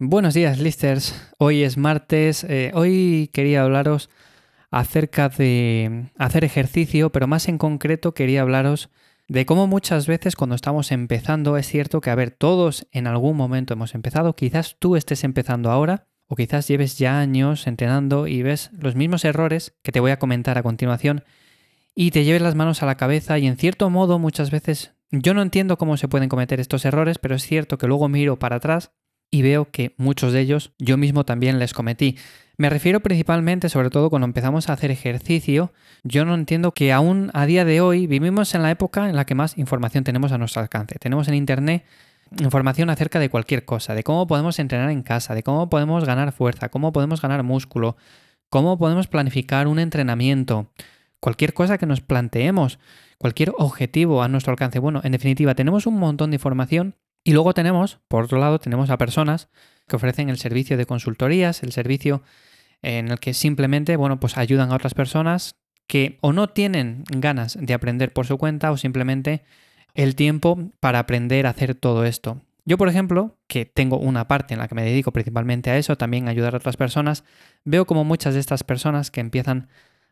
Buenos días, listers. Hoy es martes. Eh, hoy quería hablaros acerca de hacer ejercicio, pero más en concreto quería hablaros de cómo muchas veces cuando estamos empezando es cierto que, a ver, todos en algún momento hemos empezado, quizás tú estés empezando ahora o quizás lleves ya años entrenando y ves los mismos errores que te voy a comentar a continuación y te lleves las manos a la cabeza y en cierto modo muchas veces yo no entiendo cómo se pueden cometer estos errores, pero es cierto que luego miro para atrás y veo que muchos de ellos yo mismo también les cometí. Me refiero principalmente, sobre todo cuando empezamos a hacer ejercicio, yo no entiendo que aún a día de hoy vivimos en la época en la que más información tenemos a nuestro alcance. Tenemos en Internet información acerca de cualquier cosa, de cómo podemos entrenar en casa, de cómo podemos ganar fuerza, cómo podemos ganar músculo, cómo podemos planificar un entrenamiento, cualquier cosa que nos planteemos, cualquier objetivo a nuestro alcance. Bueno, en definitiva, tenemos un montón de información y luego tenemos, por otro lado, tenemos a personas que ofrecen el servicio de consultorías, el servicio en el que simplemente, bueno, pues ayudan a otras personas que o no tienen ganas de aprender por su cuenta o simplemente el tiempo para aprender a hacer todo esto. Yo, por ejemplo, que tengo una parte en la que me dedico principalmente a eso, también ayudar a otras personas, veo como muchas de estas personas que empiezan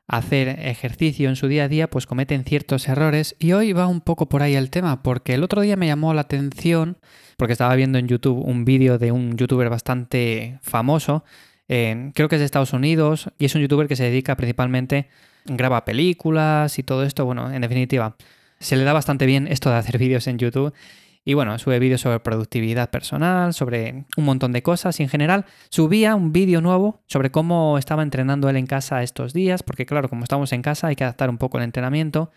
hacer ejercicio en su día a día, pues cometen ciertos errores. Y hoy va un poco por ahí el tema, porque el otro día me llamó la atención, porque estaba viendo en YouTube un vídeo de un youtuber bastante famoso, creo que es de Estados Unidos, y es un youtuber que se dedica principalmente, graba películas y todo esto, bueno, en definitiva, se le da bastante bien esto de hacer vídeos en YouTube. Y bueno, sube vídeos sobre productividad personal, sobre un montón de cosas y en general subía un vídeo nuevo sobre cómo estaba entrenando él en casa estos días, porque claro, como estamos en casa hay que adaptar un poco el entrenamiento.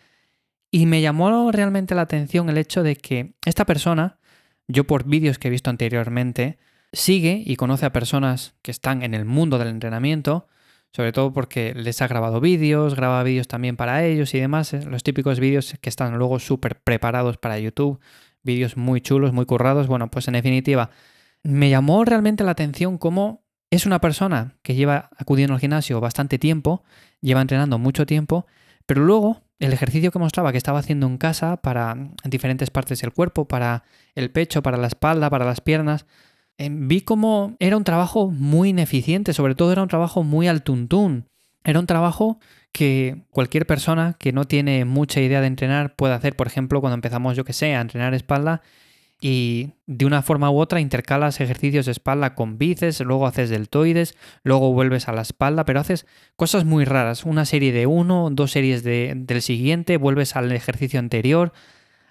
Y me llamó realmente la atención el hecho de que esta persona, yo por vídeos que he visto anteriormente, sigue y conoce a personas que están en el mundo del entrenamiento, sobre todo porque les ha grabado vídeos, graba vídeos también para ellos y demás, eh, los típicos vídeos que están luego súper preparados para YouTube vídeos muy chulos, muy currados. Bueno, pues en definitiva, me llamó realmente la atención cómo es una persona que lleva acudiendo al gimnasio bastante tiempo, lleva entrenando mucho tiempo, pero luego el ejercicio que mostraba que estaba haciendo en casa para diferentes partes del cuerpo, para el pecho, para la espalda, para las piernas, eh, vi como era un trabajo muy ineficiente, sobre todo era un trabajo muy al tuntún. Era un trabajo que cualquier persona que no tiene mucha idea de entrenar puede hacer, por ejemplo, cuando empezamos, yo que sé, a entrenar espalda y de una forma u otra intercalas ejercicios de espalda con bíceps, luego haces deltoides, luego vuelves a la espalda, pero haces cosas muy raras, una serie de uno, dos series de, del siguiente, vuelves al ejercicio anterior,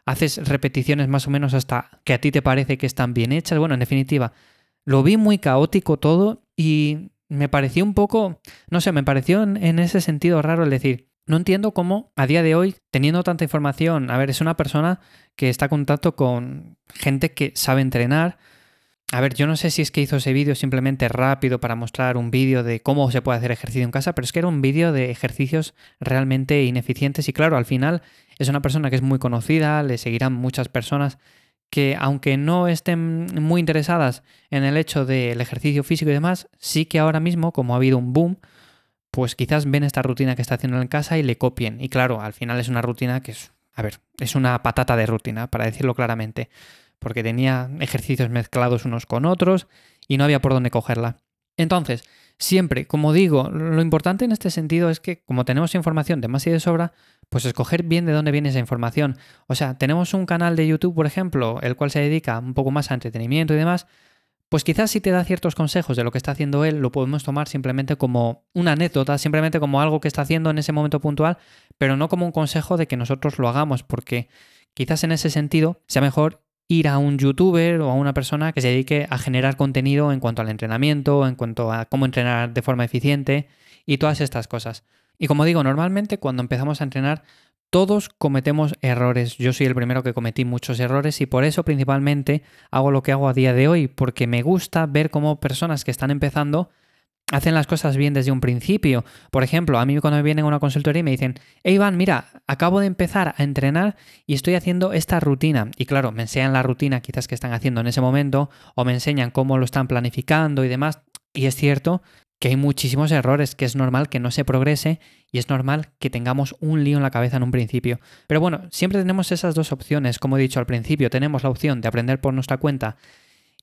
haces repeticiones más o menos hasta que a ti te parece que están bien hechas, bueno, en definitiva, lo vi muy caótico todo y me pareció un poco, no sé, me pareció en, ese sentido raro el decir, no entiendo cómo a día de hoy, teniendo tanta información, a ver, es una persona que está en contacto con gente que sabe entrenar. A ver, yo no sé si es que hizo ese vídeo simplemente rápido para mostrar un vídeo de cómo se puede hacer ejercicio en casa, pero es que era un vídeo de ejercicios realmente ineficientes y claro, al final es una persona que es muy conocida, le seguirán muchas personas que aunque no estén muy interesadas en el hecho del ejercicio físico y demás, sí que ahora mismo, como ha habido un boom, pues quizás ven esta rutina que está haciendo en casa y le copien. Y claro, al final es una rutina que es, a ver, es una patata de rutina, para decirlo claramente, porque tenía ejercicios mezclados unos con otros y no había por dónde cogerla. Entonces, siempre, como digo, lo importante en este sentido es que como tenemos información de más y de sobra, pues escoger bien de dónde viene esa información. O sea, tenemos un canal de YouTube, por ejemplo, el cual se dedica un poco más a entretenimiento y demás, pues quizás si te da ciertos consejos de lo que está haciendo él, lo podemos tomar simplemente como una anécdota, simplemente como algo que está haciendo en ese momento puntual, pero no como un consejo de que nosotros lo hagamos, porque quizás en ese sentido sea mejor ir a un youtuber o a una persona que se dedique a generar contenido en cuanto al entrenamiento, en cuanto a cómo entrenar de forma eficiente y todas estas cosas. Y como digo, normalmente cuando empezamos a entrenar todos cometemos errores. Yo soy el primero que cometí muchos errores y por eso principalmente hago lo que hago a día de hoy, porque me gusta ver cómo personas que están empezando hacen las cosas bien desde un principio. Por ejemplo, a mí cuando me vienen a una consultoría y me dicen, hey Iván, mira, acabo de empezar a entrenar y estoy haciendo esta rutina. Y claro, me enseñan la rutina quizás que están haciendo en ese momento o me enseñan cómo lo están planificando y demás. Y es cierto que hay muchísimos errores, que es normal que no se progrese y es normal que tengamos un lío en la cabeza en un principio. Pero bueno, siempre tenemos esas dos opciones, como he dicho al principio, tenemos la opción de aprender por nuestra cuenta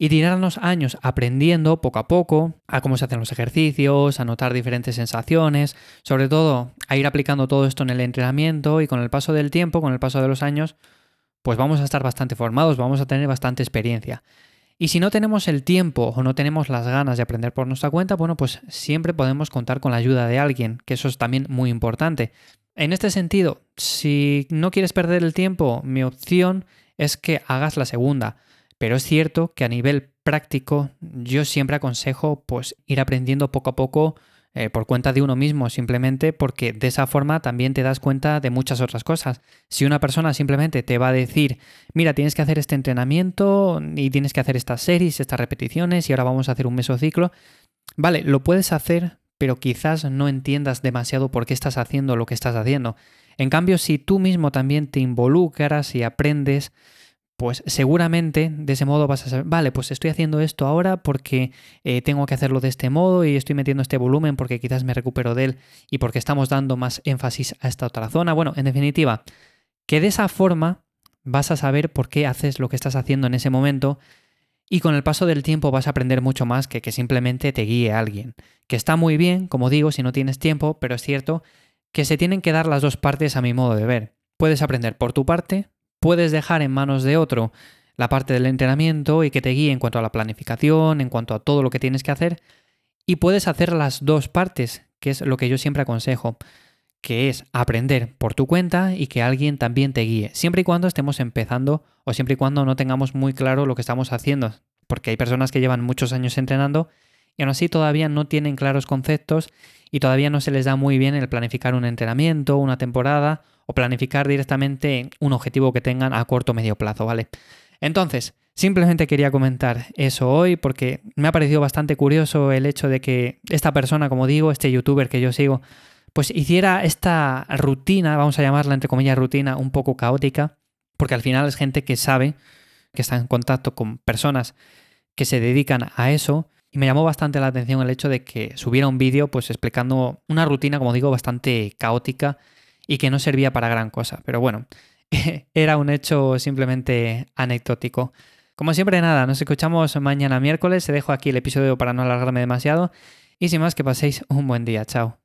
y tirarnos años aprendiendo poco a poco a cómo se hacen los ejercicios, a notar diferentes sensaciones, sobre todo a ir aplicando todo esto en el entrenamiento y con el paso del tiempo, con el paso de los años, pues vamos a estar bastante formados, vamos a tener bastante experiencia. Y si no tenemos el tiempo o no tenemos las ganas de aprender por nuestra cuenta, bueno, pues siempre podemos contar con la ayuda de alguien, que eso es también muy importante. En este sentido, si no quieres perder el tiempo, mi opción es que hagas la segunda. Pero es cierto que a nivel práctico yo siempre aconsejo pues ir aprendiendo poco a poco eh, por cuenta de uno mismo, simplemente porque de esa forma también te das cuenta de muchas otras cosas. Si una persona simplemente te va a decir, mira, tienes que hacer este entrenamiento y tienes que hacer estas series, estas repeticiones y ahora vamos a hacer un mesociclo, vale, lo puedes hacer, pero quizás no entiendas demasiado por qué estás haciendo lo que estás haciendo. En cambio, si tú mismo también te involucras y aprendes, pues seguramente de ese modo vas a saber, vale, pues estoy haciendo esto ahora porque eh, tengo que hacerlo de este modo y estoy metiendo este volumen porque quizás me recupero de él y porque estamos dando más énfasis a esta otra zona. Bueno, en definitiva, que de esa forma vas a saber por qué haces lo que estás haciendo en ese momento y con el paso del tiempo vas a aprender mucho más que que simplemente te guíe alguien. Que está muy bien, como digo, si no tienes tiempo, pero es cierto que se tienen que dar las dos partes a mi modo de ver. Puedes aprender por tu parte, puedes dejar en manos de otro la parte del entrenamiento y que te guíe en cuanto a la planificación, en cuanto a todo lo que tienes que hacer, y puedes hacer las dos partes, que es lo que yo siempre aconsejo, que es aprender por tu cuenta y que alguien también te guíe, siempre y cuando estemos empezando o siempre y cuando no tengamos muy claro lo que estamos haciendo, porque hay personas que llevan muchos años entrenando y aún así todavía no tienen claros conceptos y todavía no se les da muy bien el planificar un entrenamiento, una temporada o planificar directamente un objetivo que tengan a corto o medio plazo, ¿vale? Entonces, simplemente quería comentar eso hoy porque me ha parecido bastante curioso el hecho de que esta persona, como digo, este youtuber que yo sigo, pues hiciera esta rutina, vamos a llamarla entre comillas rutina, un poco caótica, porque al final es gente que sabe, que está en contacto con personas que se dedican a eso, y me llamó bastante la atención el hecho de que subiera un vídeo pues explicando una rutina, como digo, bastante caótica y que no servía para gran cosa. Pero bueno, era un hecho simplemente anecdótico. Como siempre, nada, nos escuchamos mañana miércoles. Se dejo aquí el episodio para no alargarme demasiado. Y sin más, que paséis un buen día. Chao.